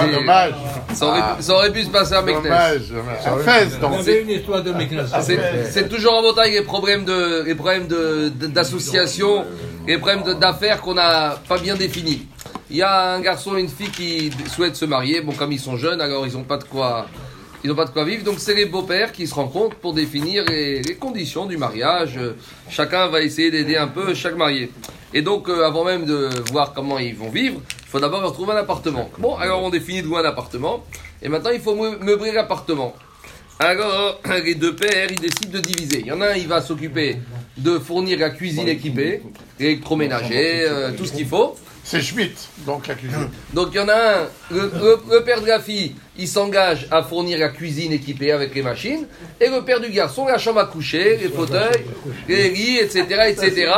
Ah, dommage. Ça aurait, pu- ça aurait pu se passer à Meknes. Dommage. dommage. À Fès, donc. On avait une histoire de Meknes. C'est c'est toujours en montagne les problèmes de les problèmes d'association, les problèmes d'affaires qu'on n'a pas bien définis. Il y a un garçon et une fille qui souhaitent se marier. Bon, comme ils sont jeunes, alors ils n'ont pas de quoi. Ils n'ont pas de quoi vivre, donc c'est les beaux-pères qui se rencontrent pour définir les, les conditions du mariage. Chacun va essayer d'aider un peu chaque marié. Et donc, euh, avant même de voir comment ils vont vivre, il faut d'abord leur trouver un appartement. Bon, alors on définit d'où un appartement, et maintenant il faut meu- meubler l'appartement. Alors, les deux pères, ils décident de diviser. Il y en a un, il va s'occuper de fournir la cuisine équipée, l'électroménager, euh, tout ce qu'il faut. C'est Schmitt, donc la cuisine. Donc il y en a un, le, le- le père de la fille, il s'engage à fournir la cuisine équipée avec les machines, et le père du garçon, la chambre à coucher, les fauteuils, les lits, etc., etc.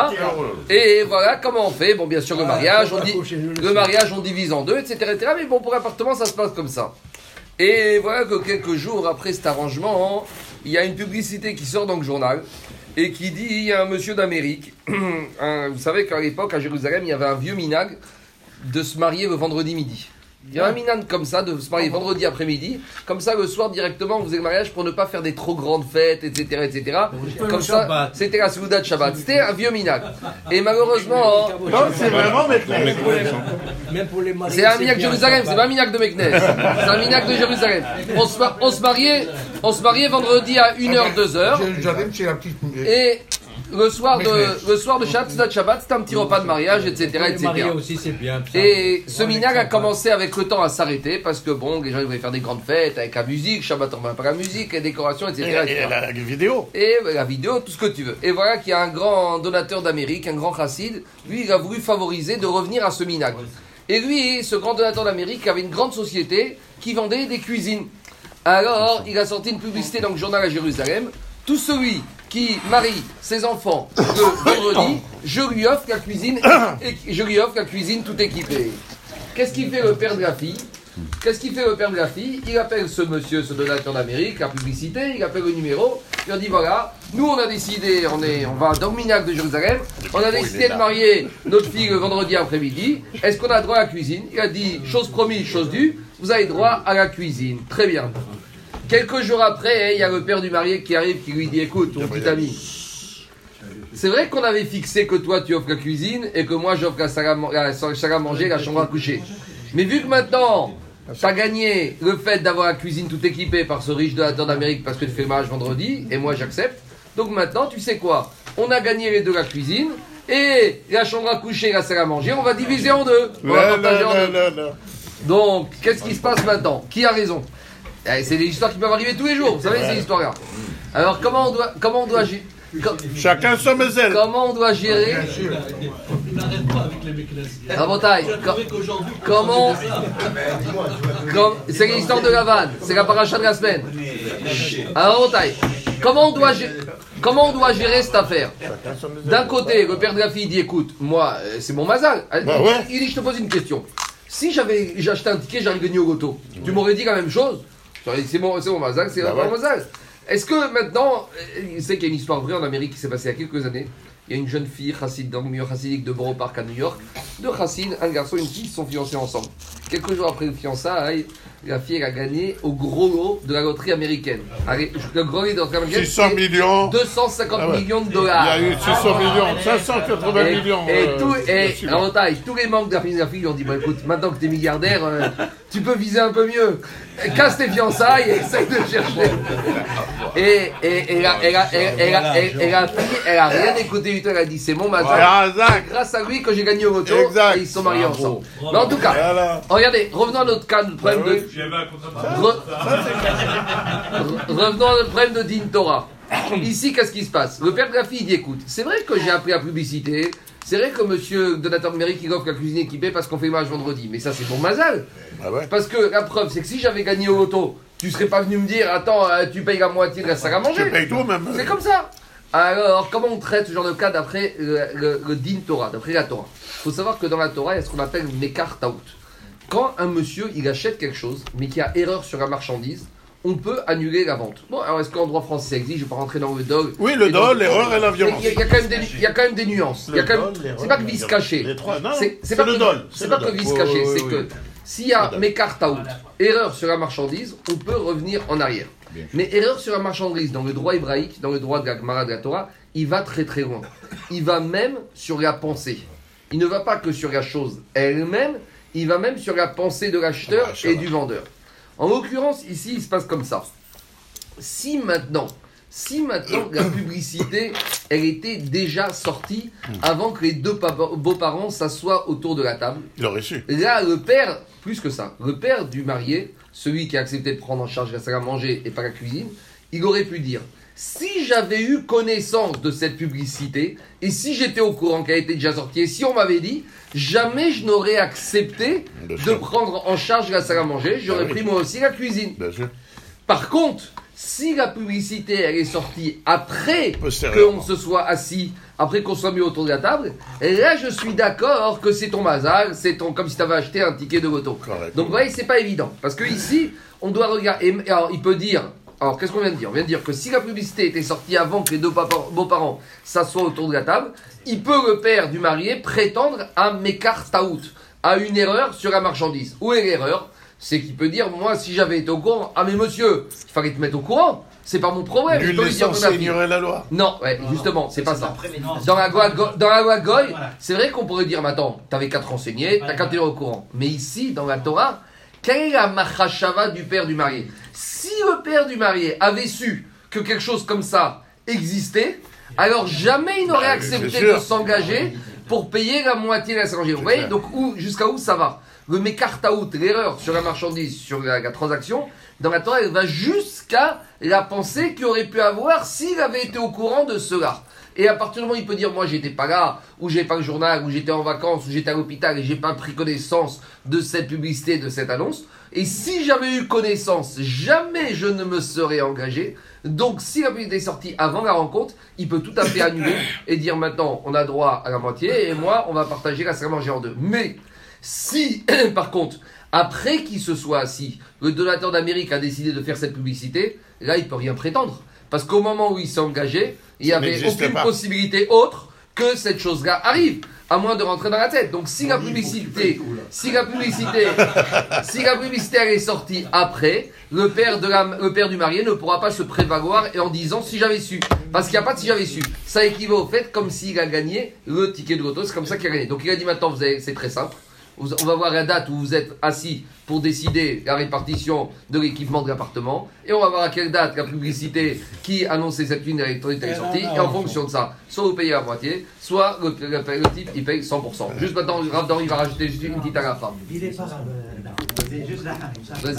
Et voilà comment on fait. Bon, bien sûr, le mariage, on, dit, le mariage, on divise en deux, etc., etc. Mais bon, pour l'appartement, ça se passe comme ça. Et voilà que quelques jours après cet arrangement, il y a une publicité qui sort dans le journal et qui dit il y a un monsieur d'Amérique. vous savez qu'à l'époque, à Jérusalem, il y avait un vieux minag de se marier le vendredi midi. Il y a un minag comme ça, de se marier vendredi après-midi. Comme ça, le soir, directement, on faisait le mariage pour ne pas faire des trop grandes fêtes, etc. etc. Comme ça, c'était la Souda de Shabbat. C'était un vieux minag. Et malheureusement, Non, c'est vraiment maintenant. Même pour les mariés. c'est un minac de Jérusalem, c'est pas un minac de Meknes. C'est un minac de Jérusalem. On se, ma- on se mariait, on se mariait vendredi à 1h, 2h. Jérusalem, c'est la petite. Et le soir de, le soir de Shabbat, Shabbat, c'était un petit repas de mariage, etc. Etc. mariés aussi, c'est bien. ça. Et ce minag a commencé avec le temps à s'arrêter parce que bon, les gens ils voulaient faire des grandes fêtes avec la musique, Shabbat on va pas la musique, les décorations, etc. Et, etc. et la vidéo. Et la vidéo, tout ce que tu veux. Et voilà qu'il y a un grand donateur d'Amérique, un grand chassid, lui, il a voulu favoriser de revenir à ce minag. Et lui, ce grand donateur d'Amérique, avait une grande société qui vendait des cuisines. Alors, il a sorti une publicité dans le journal à Jérusalem. Tout celui qui marie ses enfants le vendredi, je lui offre la cuisine, et je lui offre la cuisine tout équipée. Qu'est-ce qu'il fait le père de la fille? Qu'est-ce qu'il fait le père de la fille? Il appelle ce monsieur, ce donateur d'Amérique, la publicité, il appelle le numéro, il leur dit voilà, nous on a décidé, on, est, on va dans le Minac de Jérusalem, on a décidé de marier notre fille le vendredi après-midi, est-ce qu'on a droit à la cuisine? Il a dit chose promise, chose due, vous avez droit à la cuisine. Très bien. Quelques jours après, il y a le père du marié qui arrive qui lui dit écoute, mon petit ami, c'est vrai qu'on avait fixé que toi tu offres la cuisine et que moi j'offre la salle à, manger, la chambre à coucher. Mais vu que maintenant tu as gagné le fait d'avoir la cuisine tout équipée par ce riche donateur d'Amérique parce que tu fais le mariage vendredi et moi j'accepte. Donc maintenant tu sais quoi? On a gagné les deux la cuisine et la chambre à coucher et la salle à manger, on va diviser en deux. On va Non, partager en non, deux. non, non, non. Donc, qu'est-ce qui se passe maintenant? Qui a raison? Eh, C'est des histoires qui peuvent arriver tous les jours, vous savez, ces histoires-là. Alors, comment on doit, comment on doit, gé- co- Chacun son mesel. comment on doit gérer la bataille Comment comme- C'est l'histoire de la vanne, c'est la paracha de la semaine. Alors, bataille, comment on doit, gé- comment on doit gérer cette affaire? D'un côté, le père de la fille dit écoute, moi, euh, c'est mon mazal. Bah ouais. Il dit je te pose une question. Si j'avais acheté un ticket, j'aurais gagné au loto, tu m'aurais dit la même chose? J'aurais dit c'est mon, c'est mon mazal, c'est Bah mon ouais. mazal. Est-ce que maintenant, euh, il sait qu'il y a une histoire vraie en Amérique qui s'est passée il y a quelques années? Il y a une jeune fille, chassid, dans le milieu chassidique de Borough Park à New York. Deux chassides, un garçon et une fille, sont fiancés ensemble. Quelques jours après le fiançailles, la fille elle a gagné au gros lot de la loterie américaine. Allez, le gros lot de la loterie américaine, 600 c'est millions. 250 Ah ouais. millions de Il y dollars. a eu 600 millions, 580 Et, millions. et euh, tout- et tous les membres de la famille de la fille ont dit Bon, écoute, maintenant que tu es milliardaire, euh, tu peux viser un peu mieux. Casse tes fiançailles et essaye de chercher. Et, et, et la, et la- et- et la- et- et la fille, elle a rien écouté du tout. Elle a dit C'est mon mazal. Grâce à lui que j'ai gagné au loto Exact. ils sont mariés ensemble. Mais en tout cas, regardez, revenons à notre cas, notre problème de. Re- Re- Revenons à notre problème de Din Torah. Ici, qu'est-ce qui se passe Le père de la fille dit écoute, c'est vrai que j'ai appris la publicité, c'est vrai que monsieur donateur numérique il offre la cuisine équipée parce qu'on fait match vendredi, mais ça c'est pour Mazal. Ah. Parce que la preuve, c'est que si j'avais gagné au loto, tu serais pas venu me dire attends, euh, tu payes la moitié de la salle à manger. payes tout même. C'est comme ça. Alors, comment on traite ce genre de cas d'après le, le- le Din Torah, d'après la Torah? Il faut savoir que dans la Torah, il y a ce qu'on appelle une Mekar Taout. Quand un monsieur, il achète quelque chose, mais qu'il y a erreur sur la marchandise, on peut annuler la vente. Bon, alors est-ce qu'en droit français ça existe? Je ne vais pas rentrer dans le dog. Oui, le dol, l'erreur et la Il y, a- violence. il y a quand même des, il y a quand même des nuances. Il y a quand même- Le dol, l'erreur, c'est pas que vice caché. C'est pas le que- dol. C'est pas que vice caché, c'est oui, que oui. S'il y a Mekartaout, erreur sur la marchandise, on peut revenir en arrière. Mais erreur sur la marchandise, dans le droit hébraïque, dans le droit de la Gemara de la Torah, il va très très loin. Il va même sur la pensée. Il ne va pas que sur la chose elle-même, il va même sur la pensée de l'acheteur Ah, ça et du vendeur. En l'occurrence, ici, il se passe comme ça. Si maintenant, si maintenant la publicité, elle était déjà sortie avant que les deux beaux-parents s'assoient autour de la table, Il aurait su. Là, le père, plus que ça, le père du marié, celui qui a accepté de prendre en charge la salle à manger et pas la cuisine, il aurait pu dire si j'avais eu connaissance de cette publicité et si j'étais au courant qu'elle était déjà sortie et si on m'avait dit, jamais je n'aurais accepté de prendre en charge la salle à manger, j'aurais pris moi aussi la cuisine. Bien sûr. Par contre, si la publicité elle est sortie après qu'on se soit assis, après qu'on soit mis autour de la table, et là je suis d'accord que c'est ton mazal, c'est ton comme si tu avais acheté un ticket de moto. Donc vous voyez, c'est pas évident. Parce que ici, on doit regarder. et- Alors il peut dire. Alors qu'est-ce qu'on vient de dire? On vient de dire que si la publicité était sortie avant que les deux beaux-parents s'assoient autour de la table, il peut le père du marié prétendre à Mekar Taout, à une erreur sur la marchandise. Où est l'erreur? C'est qu'il peut dire moi si j'avais été au courant, ah mais monsieur, il fallait te mettre au courant. C'est pas mon problème. Je Nul peux lui dire ignorer la loi. Non, ouais, justement, c'est pas ça. Non, Dans la loi, Go- dans la loi Goy, Voilà. c'est vrai qu'on pourrait dire, mais attends, t'avais qu'à te renseigner, t'as qu'à te tenir au courant. Mais ici, dans la Torah, quelle est la machashava du père du marié? Si le père du marié avait su que quelque chose comme ça existait, alors jamais il n'aurait Bah accepté de s'engager pour payer la moitié de la Vous voyez, clair. donc où, jusqu'à où ça va Le mécartaout, l'erreur sur la marchandise, sur la, la transaction, dans la Torah, elle va jusqu'à la pensée qu'il aurait pu avoir s'il avait été au courant de cela. Et à partir du moment où il peut dire, moi j'étais pas là, ou j'ai pas le journal, ou j'étais en vacances, ou j'étais à l'hôpital et j'ai pas pris connaissance de cette publicité, de cette annonce. Et si j'avais eu connaissance, jamais je ne me serais engagé. Donc si la publicité est sortie avant la rencontre, il peut tout à fait annuler et dire maintenant on a droit à la moitié et moi on va partager la salle manger en deux. Mais si, par contre, après qu'il se soit assis, le donateur d'Amérique a décidé de faire cette publicité, là, il peut rien prétendre. Parce qu'au moment où il s'est engagé, il n'y avait aucune pas. possibilité autre que cette chose-là arrive, à moins de rentrer dans la tête. Donc si la publicité, si la publicité, si la publicité elle est sortie après, le père, de la, le père du marié ne pourra pas se prévaloir et en disant si j'avais su. Parce qu'il n'y a pas de si j'avais su. Ça équivaut au fait comme s'il a gagné le ticket de loto, c'est comme ça qu'il a gagné. Donc il a dit maintenant, c'est très simple. Vous- On va voir la date où vous êtes assis pour décider la répartition de l'équipement de l'appartement. Et on va voir à quelle date la publicité qui annonçait cette ligne électronique est sortie. Et en fonction de ça, soit vous payez la moitié, soit le, le- le type il paye 100%. Juste maintenant, Rav il va rajouter juste une petite à la fin. Il est pas. euh, C'est juste là. Vas-y.